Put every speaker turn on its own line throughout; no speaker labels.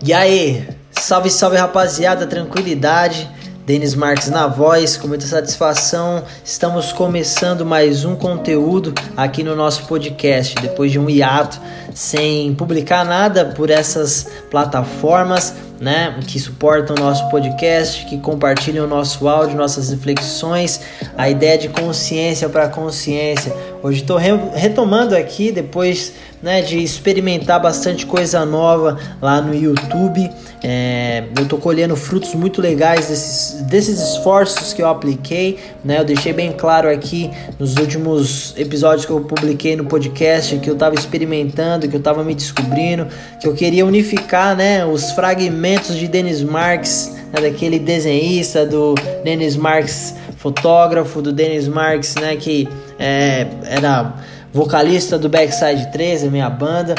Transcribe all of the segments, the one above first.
E aí, salve, salve rapaziada, tranquilidade. Denis Marques na voz, com muita satisfação. Estamos começando mais um conteúdo aqui no nosso podcast, depois de um hiato sem publicar nada por essas plataformas, né, que suportam o nosso podcast, que compartilham o nosso áudio, nossas reflexões, a ideia de consciência para consciência. Hoje estou re retomando aqui depois né, de experimentar bastante coisa nova lá no YouTube. É, eu estou colhendo frutos muito legais desses, desses esforços que eu apliquei. Né, eu deixei bem claro aqui nos últimos episódios que eu publiquei no podcast que eu estava experimentando, que eu estava me descobrindo, que eu queria unificar né, os fragmentos de Denis Marques, né, daquele desenhista, do Denis Marques fotógrafo, do Denis Marques, né, que é, era vocalista do Backside 3, a minha banda.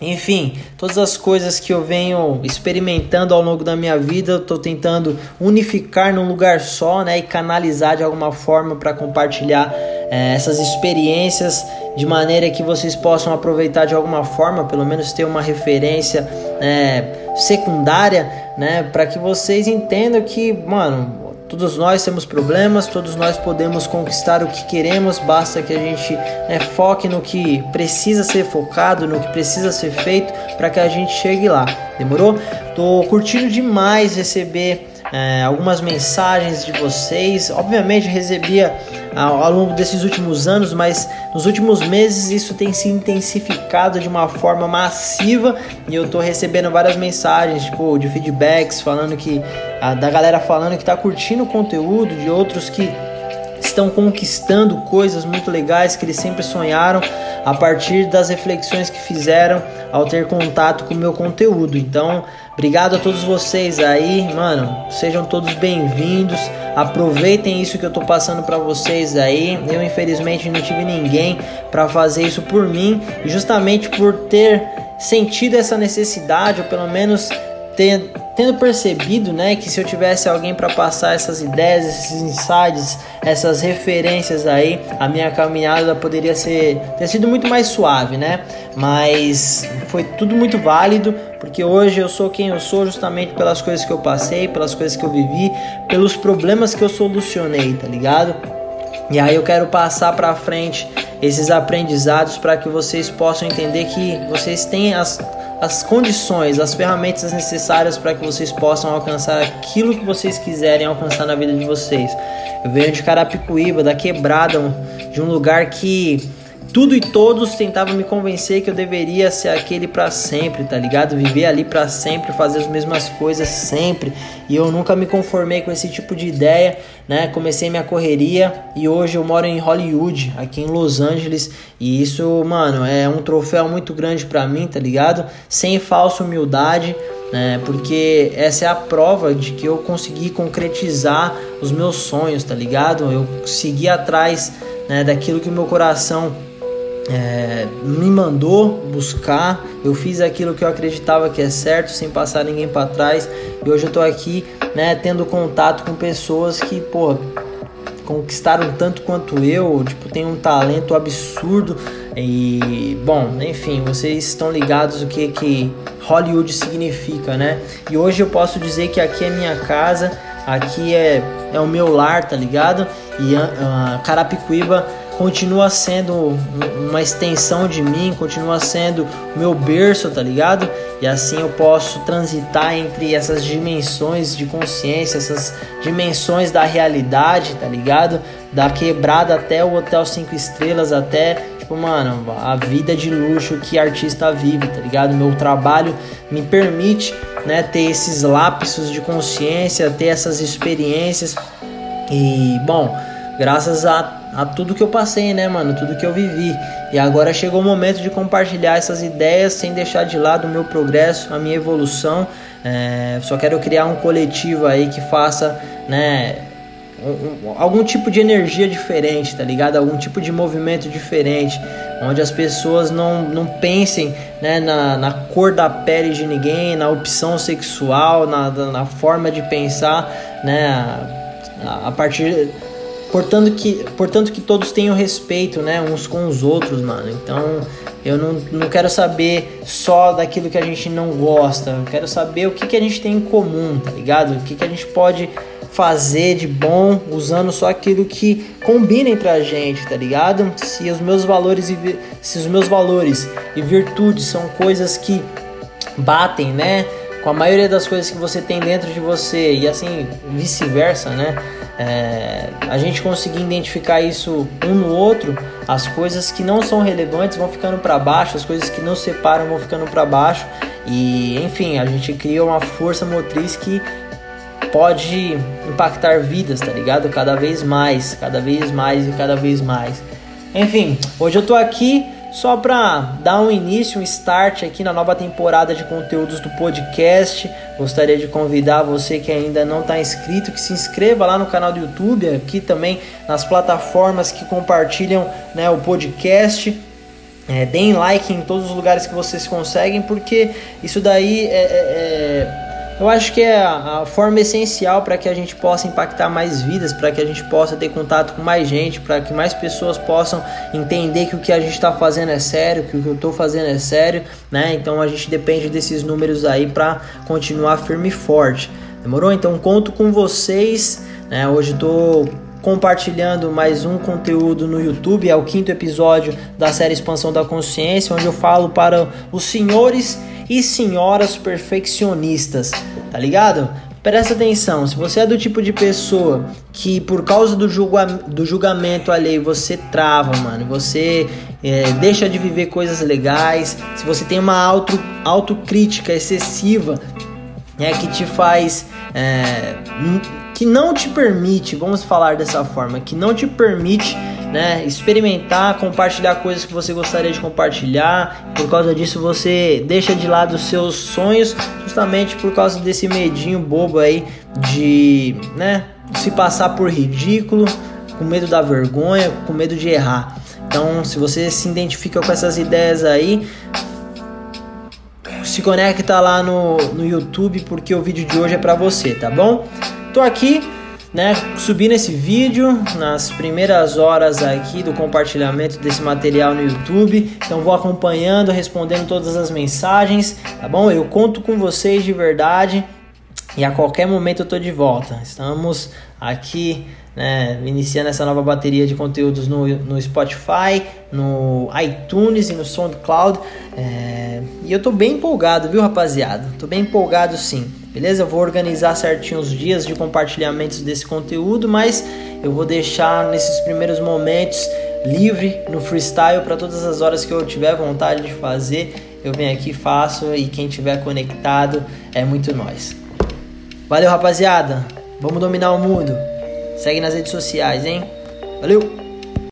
Enfim, todas as coisas que eu venho experimentando ao longo da minha vida, eu estou tentando unificar num lugar só, né, e canalizar de alguma forma para compartilhar é, essas experiências de maneira que vocês possam aproveitar de alguma forma, pelo menos ter uma referência é, secundária, né, para que vocês entendam que, mano, Todos nós temos problemas, todos nós podemos conquistar o que queremos, basta que a gente né, foque no que precisa ser focado, no que precisa ser feito para que a gente chegue lá. Demorou? Tô curtindo demais receber é, algumas mensagens de vocês. Obviamente recebia ao, ao, longo desses últimos anos, mas nos últimos meses isso tem se intensificado de uma forma massiva e eu tô recebendo várias mensagens, tipo, de feedbacks falando que a, da galera falando que tá curtindo o conteúdo, de outros que estão conquistando coisas muito legais que eles sempre sonharam a partir das reflexões que fizeram ao ter contato com o meu conteúdo. Então, obrigado a todos vocês aí, mano. Sejam todos bem-vindos. Aproveitem isso que eu tô passando para vocês aí. Eu infelizmente não tive ninguém para fazer isso por mim, justamente por ter sentido essa necessidade, ou pelo menos ter, tendo percebido, né, que se eu tivesse alguém para passar essas ideias, esses insights, essas referências aí, a minha caminhada poderia ser ter sido muito mais suave, né? Mas foi tudo muito válido, porque hoje eu sou quem eu sou justamente pelas coisas que eu passei, pelas coisas que eu vivi, pelos problemas que eu solucionei, tá ligado? E aí eu quero passar para frente esses aprendizados para que vocês possam entender que vocês têm as as condições, as ferramentas necessárias para que vocês possam alcançar aquilo que vocês quiserem alcançar na vida de vocês. Eu venho de Carapicuíba, da quebrada, de um lugar que tudo e todos tentavam me convencer que eu deveria ser aquele para sempre, tá ligado? Viver ali para sempre, fazer as mesmas coisas sempre. E eu nunca me conformei com esse tipo de ideia, né? Comecei minha correria e hoje eu moro em Hollywood, aqui em Los Angeles, e isso, mano, é um troféu muito grande para mim, tá ligado? Sem falsa humildade. né? porque essa é a prova de que eu consegui concretizar os meus sonhos, tá ligado? Eu segui atrás né, daquilo que o meu coração é, me mandou buscar, eu fiz aquilo que eu acreditava que é certo, sem passar ninguém para trás, e hoje eu tô aqui, né, tendo contato com pessoas que, pô, conquistaram tanto quanto eu, tipo, tem um talento absurdo e, bom, enfim, vocês estão ligados o que que Hollywood significa, né? E hoje eu posso dizer que aqui é minha casa, aqui é, é o meu lar, tá ligado? E uh, Carapicuíba continua sendo uma extensão de mim, continua sendo meu berço, tá ligado? E assim eu posso transitar entre essas dimensões de consciência, essas dimensões da realidade, tá ligado? Da quebrada até o hotel 5 estrelas, até, tipo, mano, a vida de luxo que artista vive, tá ligado? Meu trabalho me permite, né, ter esses lapsos de consciência, ter essas experiências. E, bom, graças a a tudo que eu passei, né, mano? Tudo que eu vivi. E agora chegou o momento de compartilhar essas ideias sem deixar de lado o meu progresso, a minha evolução. É, só quero criar um coletivo aí que faça, né, um, algum tipo de energia diferente, tá ligado? Algum tipo de movimento diferente, onde as pessoas não, não pensem né, na, na cor da pele de ninguém, na opção sexual, na, na forma de pensar, né? A, a partir Portanto que, portanto que todos tenham respeito, né, uns com os outros, mano. Então, Eu não, não quero saber só daquilo que a gente não gosta. Eu quero saber o que, que a gente tem em comum, tá ligado? O que, que a gente pode fazer de bom usando só aquilo que combina entre a gente, tá ligado? Se os meus valores e se os meus valores e virtudes são coisas que batem, né? Com a maioria das coisas que você tem dentro de você e assim vice-versa, né? É, a gente conseguir identificar isso um no outro, as coisas que não são relevantes vão ficando para baixo, as coisas que não separam vão ficando para baixo e enfim, a gente cria uma força motriz que pode impactar vidas, tá ligado? Cada vez mais, cada vez mais e cada vez mais. Enfim, hoje eu tô aqui só para dar um início, um start aqui na nova temporada de conteúdos do podcast. Gostaria de convidar você que ainda não está inscrito que se inscreva lá no canal do YouTube, aqui também nas plataformas que compartilham né, o podcast. É, deem like em todos os lugares que vocês conseguem, porque isso daí é, é, é eu acho que é a, forma essencial para que a gente possa impactar mais vidas, para que a gente possa ter contato com mais gente, para que mais pessoas possam entender que o que a gente está fazendo é sério, que o que eu estou fazendo é sério, né? Então a gente depende desses números aí para continuar firme e forte. Demorou? Então conto com vocês. Né? Hoje estou compartilhando mais um conteúdo no YouTube, é o quinto episódio da série Expansão da Consciência, onde eu falo para os senhores e senhoras perfeccionistas, tá ligado? Presta atenção, se você é do tipo de pessoa que por causa do, julga, do julgamento alheio você trava, mano, você é, deixa de viver coisas legais, se você tem uma auto, autocrítica excessiva, é, que te faz é, que não te permite, vamos falar dessa forma, que não te permite né, experimentar, compartilhar coisas que você gostaria de compartilhar. Por causa disso, você deixa de lado os seus sonhos, justamente por causa desse medinho bobo aí de, né, se passar por ridículo, com medo da vergonha, com medo de errar. Então, se você se identifica com essas ideias aí, se conecta lá no, no YouTube porque o vídeo de hoje é para você, tá bom? Tô aqui, né, subindo esse vídeo nas primeiras horas aqui do compartilhamento desse material no YouTube. Então vou acompanhando, respondendo todas as mensagens, tá bom? Eu conto com vocês de verdade e a qualquer momento eu tô de volta. Estamos aqui né, iniciando essa nova bateria de conteúdos no, no Spotify, no iTunes e no SoundCloud. É, e eu tô bem empolgado, viu, rapaziada? Tô bem empolgado sim beleza? Eu vou organizar certinho os dias de compartilhamentos desse conteúdo, mas eu vou deixar nesses primeiros momentos livre no freestyle para todas as horas que eu tiver vontade de fazer. Eu venho aqui, faço e quem tiver conectado é muito nós. Valeu, rapaziada. Vamos dominar o mundo. Segue nas redes sociais, hein? Valeu!